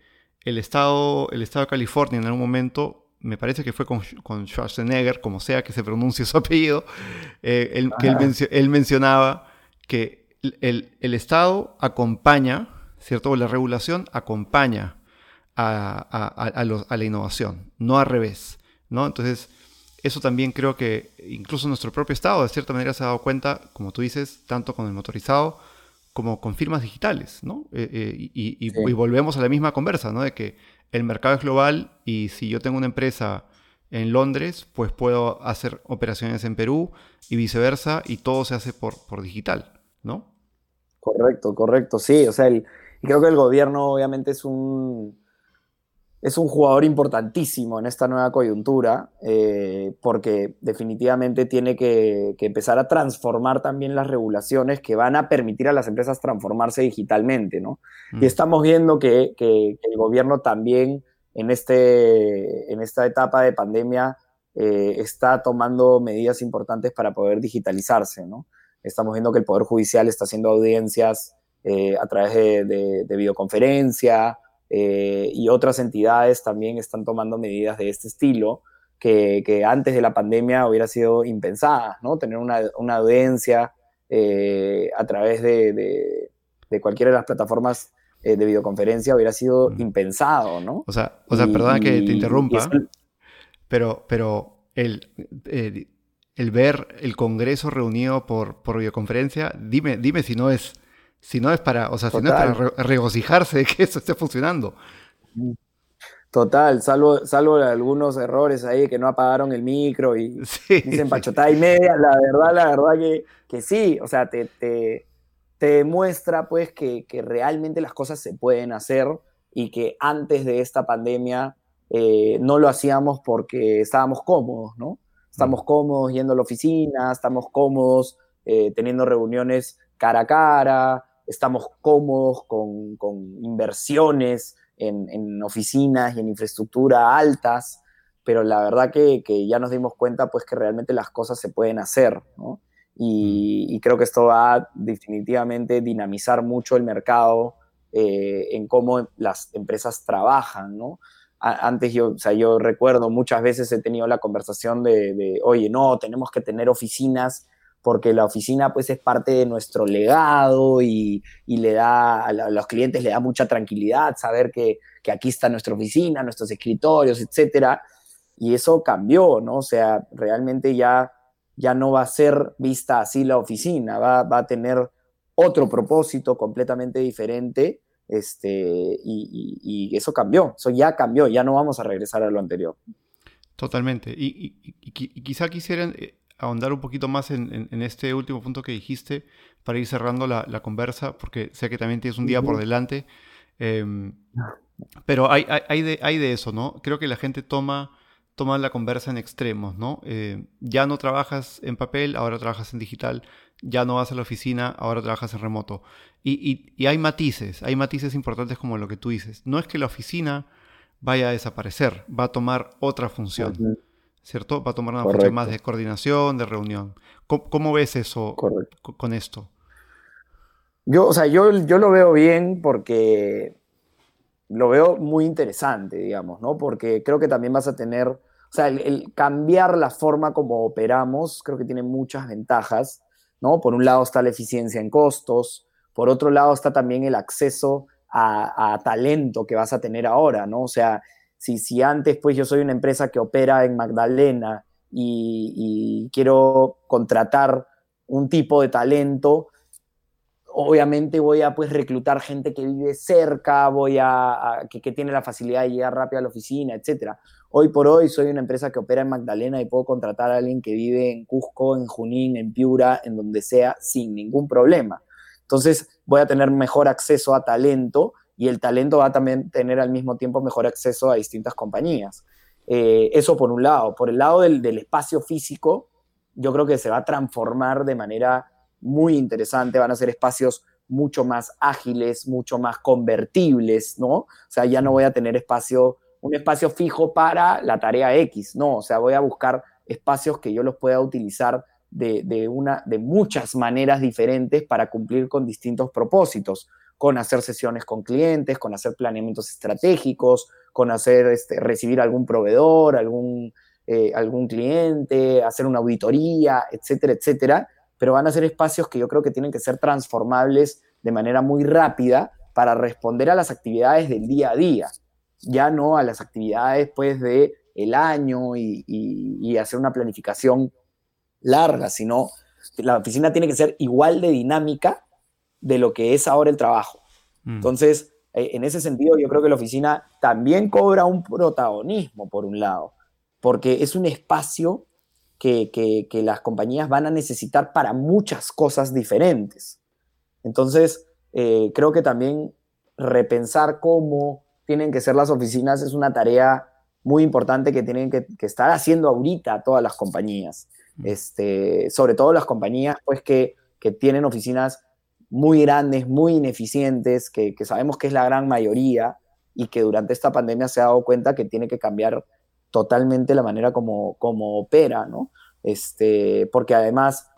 el estado, el estado de California en algún momento, me parece que fue con, Schwarzenegger, como sea que se pronuncie su [laughs] apellido, eh, él, que él, mencionaba que el, Estado acompaña, ¿cierto? la regulación acompaña a, la innovación, no al revés, ¿no? Entonces, eso también creo que incluso nuestro propio Estado, de cierta manera, se ha dado cuenta, como tú dices, tanto con el motorizado, como con firmas digitales, ¿no? Eh, eh, y, volvemos a la misma conversa, ¿no? De que el mercado es global y si yo tengo una empresa en Londres, pues puedo hacer operaciones en Perú y viceversa y todo se hace por, por digital, ¿no? Correcto, correcto, sí. O sea, creo que el gobierno obviamente es un, es un jugador importantísimo en esta nueva coyuntura, eh, porque definitivamente tiene que, empezar a transformar también las regulaciones que van a permitir a las empresas transformarse digitalmente, ¿no? Y mm. estamos viendo que, el gobierno también en, este, en esta etapa de pandemia eh, está tomando medidas importantes para poder digitalizarse, ¿no? Estamos viendo que el Poder Judicial está haciendo audiencias eh, a través de, de videoconferencia, eh, y otras entidades también están tomando medidas de este estilo que, antes de la pandemia hubiera sido impensada, ¿no? Tener una, una audiencia eh, a través de, de, cualquiera de las plataformas eh, de videoconferencia hubiera sido impensado, ¿no? O sea, o sea perdona que te interrumpa, pero, pero el, el ver el Congreso reunido por, por videoconferencia, dime, dime si no es si no es para, o sea, si no es para regocijarse de [laughs] que eso esté funcionando. Total, salvo, salvo algunos errores ahí que no apagaron el micro y [laughs] dicen pachotada y media, la verdad, la verdad que, que sí, o sea, te, te, te demuestra pues que, que, realmente las cosas se pueden hacer y que antes de esta pandemia eh, no lo hacíamos porque estábamos cómodos, ¿no? Estamos mm. cómodos yendo a la oficina, estamos cómodos eh, teniendo reuniones cara a cara, estamos cómodos con, inversiones en, oficinas y en infraestructura altas, pero la verdad que, ya nos dimos cuenta pues que realmente las cosas se pueden hacer, ¿no? Y, mm. creo que esto va a definitivamente dinamizar mucho el mercado eh, en cómo las empresas trabajan, ¿no? antes yo, o sea, yo recuerdo muchas veces he tenido la conversación de, de, oye, no, tenemos que tener oficinas porque la oficina pues es parte de nuestro legado y, le da a, los clientes le da mucha tranquilidad saber que, aquí está nuestra oficina, nuestros escritorios, etcétera. Y eso cambió, ¿no? O sea, realmente ya, ya no va a ser vista así la oficina, va, a tener otro propósito completamente diferente. Este, y, eso cambió, eso ya cambió, ya no vamos a regresar a lo anterior. Totalmente. Y, quizá quisieran eh, ahondar un poquito más en, este último punto que dijiste para ir cerrando la, conversa, porque sé que también tienes un día por delante. Em, pero hay, hay, de, hay, de, eso, ¿no? Creo que la gente toma, toma la conversa en extremos, ¿no? Eh, ya no trabajas en papel, ahora trabajas en digital. Ya no vas a la oficina, ahora trabajas en remoto. Y, y, hay matices, hay matices importantes como lo que tú dices. No es que la oficina vaya a desaparecer, va a tomar otra función. ¿Cierto? Va a tomar una función más de coordinación, de reunión. ¿Cómo, ves eso con esto? Yo, o sea, yo, yo lo veo bien porque lo veo muy interesante, digamos, ¿no? Porque creo que también vas a tener, o sea, el, cambiar la forma como operamos, creo que tiene muchas ventajas, ¿no? Por un lado está la eficiencia en costos, por otro lado está también el acceso a, talento que vas a tener ahora, ¿no? O sea, si, si antes, pues yo soy una empresa que opera en Magdalena y, quiero contratar un tipo de talento, obviamente voy a pues reclutar gente que vive cerca, voy a, que, tiene la facilidad de llegar rápido a la oficina, etc. Hoy por hoy soy una empresa que opera en Magdalena y puedo contratar a alguien que vive en Cusco, en Junín, en Piura, en donde sea, sin ningún problema. Entonces voy a tener mejor acceso a talento y el talento va a también tener al mismo tiempo mejor acceso a distintas compañías. Eh, eso por un lado. Por el lado del, espacio físico, yo creo que se va a transformar de manera muy interesante, van a ser espacios mucho más ágiles, mucho más convertibles, ¿no? O sea, ya no voy a tener espacio, un espacio fijo para la tarea X, no, o sea, voy a buscar espacios que yo los pueda utilizar de, una, de muchas maneras diferentes para cumplir con distintos propósitos, con hacer sesiones con clientes, con hacer planeamientos estratégicos, con hacer, este, recibir algún proveedor, algún, eh, algún cliente, hacer una auditoría, etcétera, etcétera. Pero van a ser espacios que yo creo que tienen que ser transformables de manera muy rápida para responder a las actividades del día a día, ya no a las actividades pues de el año y, hacer una planificación larga, sino la oficina tiene que ser igual de dinámica de lo que es ahora el trabajo. Mm. Entonces, eh, en ese sentido, yo creo que la oficina también cobra un protagonismo, por un lado, porque es un espacio que, las compañías van a necesitar para muchas cosas diferentes. Entonces, eh, creo que también repensar cómo tienen que ser las oficinas es una tarea muy importante que tienen que, estar haciendo ahorita todas las compañías. Mm. Este, sobre todo las compañías pues, que, tienen oficinas muy grandes, muy ineficientes, que, que, sabemos que es la gran mayoría y que durante esta pandemia se ha dado cuenta que tiene que cambiar totalmente la manera como, como opera, ¿no? Este, porque además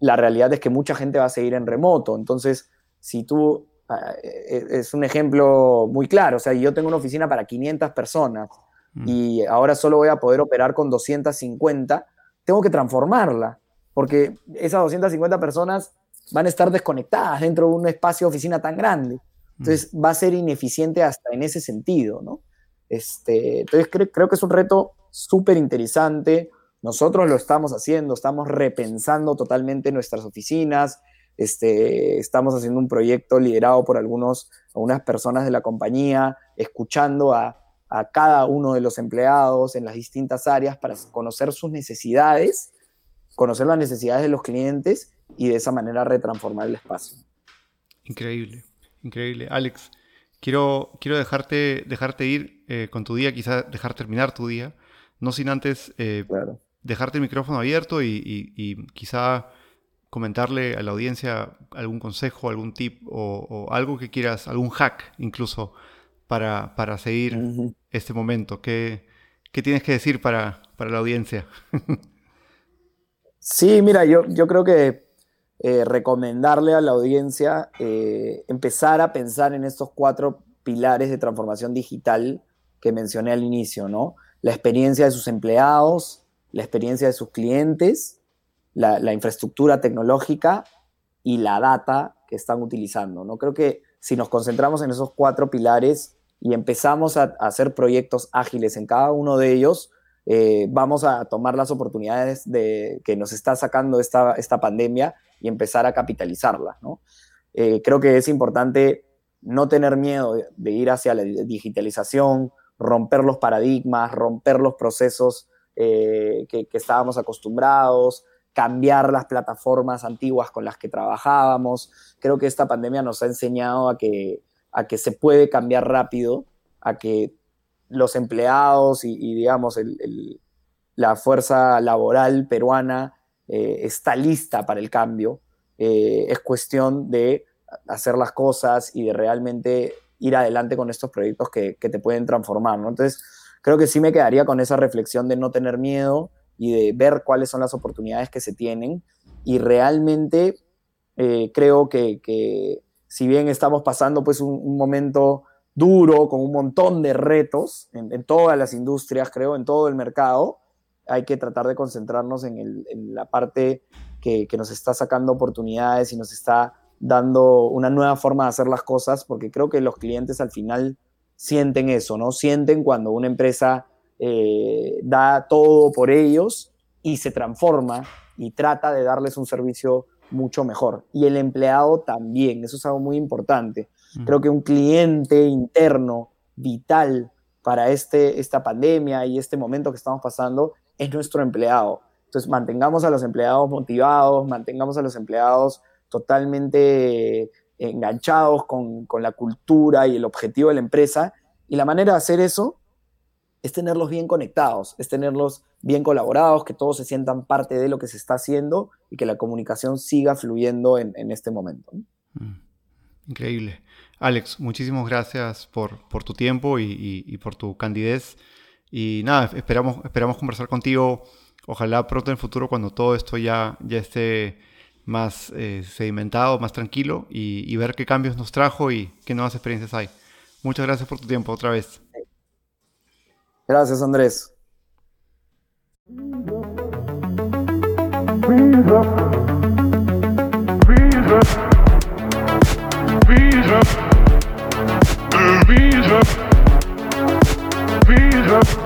la realidad es que mucha gente va a seguir en remoto, entonces si tú, ah, e, es un ejemplo muy claro, o sea, yo tengo una oficina para 500 personas mm. y ahora solo voy a poder operar con 250, tengo que transformarla, porque esas 250 personas van a estar desconectadas dentro de un espacio de oficina tan grande. Entonces mm. va a ser ineficiente hasta en ese sentido, ¿no? Este, entonces creo, que es un reto súper interesante. Nosotros lo estamos haciendo, estamos repensando totalmente nuestras oficinas, este, estamos haciendo un proyecto liderado por algunos, algunas personas de la compañía, escuchando a, cada uno de los empleados en las distintas áreas para conocer sus necesidades, conocer las necesidades de los clientes y de esa manera retransformar el espacio. Increíble, increíble. Alex, quiero, quiero dejarte, dejarte ir eh, con tu día, quizás dejar terminar tu día, no sin antes eh, dejarte el micrófono abierto y, quizá comentarle a la audiencia algún consejo, algún tip o, algo que quieras, algún hack incluso para, para seguir este momento. ¿Qué, ¿Qué, tienes que decir para, para la audiencia? [laughs] sí, mira, yo, yo creo que eh, recomendarle a la audiencia empezar a pensar en estos cuatro pilares de transformación digital que mencioné al inicio, ¿no? La experiencia de sus empleados, la experiencia de sus clientes, la, infraestructura tecnológica y la data que están utilizando, ¿no? Creo que si nos concentramos en esos cuatro pilares y empezamos a, hacer proyectos ágiles en cada uno de ellos, eh, vamos a tomar las oportunidades de, que nos está sacando esta, esta pandemia y empezar a capitalizarlas, ¿no? Eh, creo que es importante no tener miedo de ir hacia la digitalización, romper los paradigmas, romper los procesos eh, que, estábamos acostumbrados, cambiar las plataformas antiguas con las que trabajábamos. Creo que esta pandemia nos ha enseñado a que, a que se puede cambiar rápido, a que los empleados y, digamos, la fuerza laboral peruana eh, está lista para el cambio. Eh, es cuestión de hacer las cosas y de realmente ir adelante con estos proyectos que, te pueden transformar, ¿no? Entonces, creo que sí me quedaría con esa reflexión de no tener miedo y de ver cuáles son las oportunidades que se tienen. Y realmente eh, creo que, si bien estamos pasando pues un, momento duro, con un montón de retos en, todas las industrias, creo, en todo el mercado, hay que tratar de concentrarnos en, la parte que, nos está sacando oportunidades y nos está dando una nueva forma de hacer las cosas, porque creo que los clientes al final sienten eso, ¿no? Sienten cuando una empresa eh, da todo por ellos y se transforma y trata de darles un servicio mucho mejor. Y el empleado también, eso es algo muy importante. Creo que un cliente interno vital para este, esta pandemia y este momento que estamos pasando es nuestro empleado. Entonces, mantengamos a los empleados motivados, mantengamos a los empleados totalmente enganchados con, con la cultura y el objetivo de la empresa. Y la manera de hacer eso es tenerlos bien conectados, es tenerlos bien colaborados, que todos se sientan parte de lo que se está haciendo y que la comunicación siga fluyendo en, este momento. Mm. Increíble. Alex, muchísimas gracias por, por tu tiempo y, por tu candidez. Y nada, esperamos, esperamos conversar contigo, ojalá pronto en el futuro cuando todo esto ya, ya esté más eh, sedimentado, más tranquilo y, y ver qué cambios nos trajo y qué nuevas experiencias hay. Muchas gracias por tu tiempo otra vez. Gracias, Andrés. Visa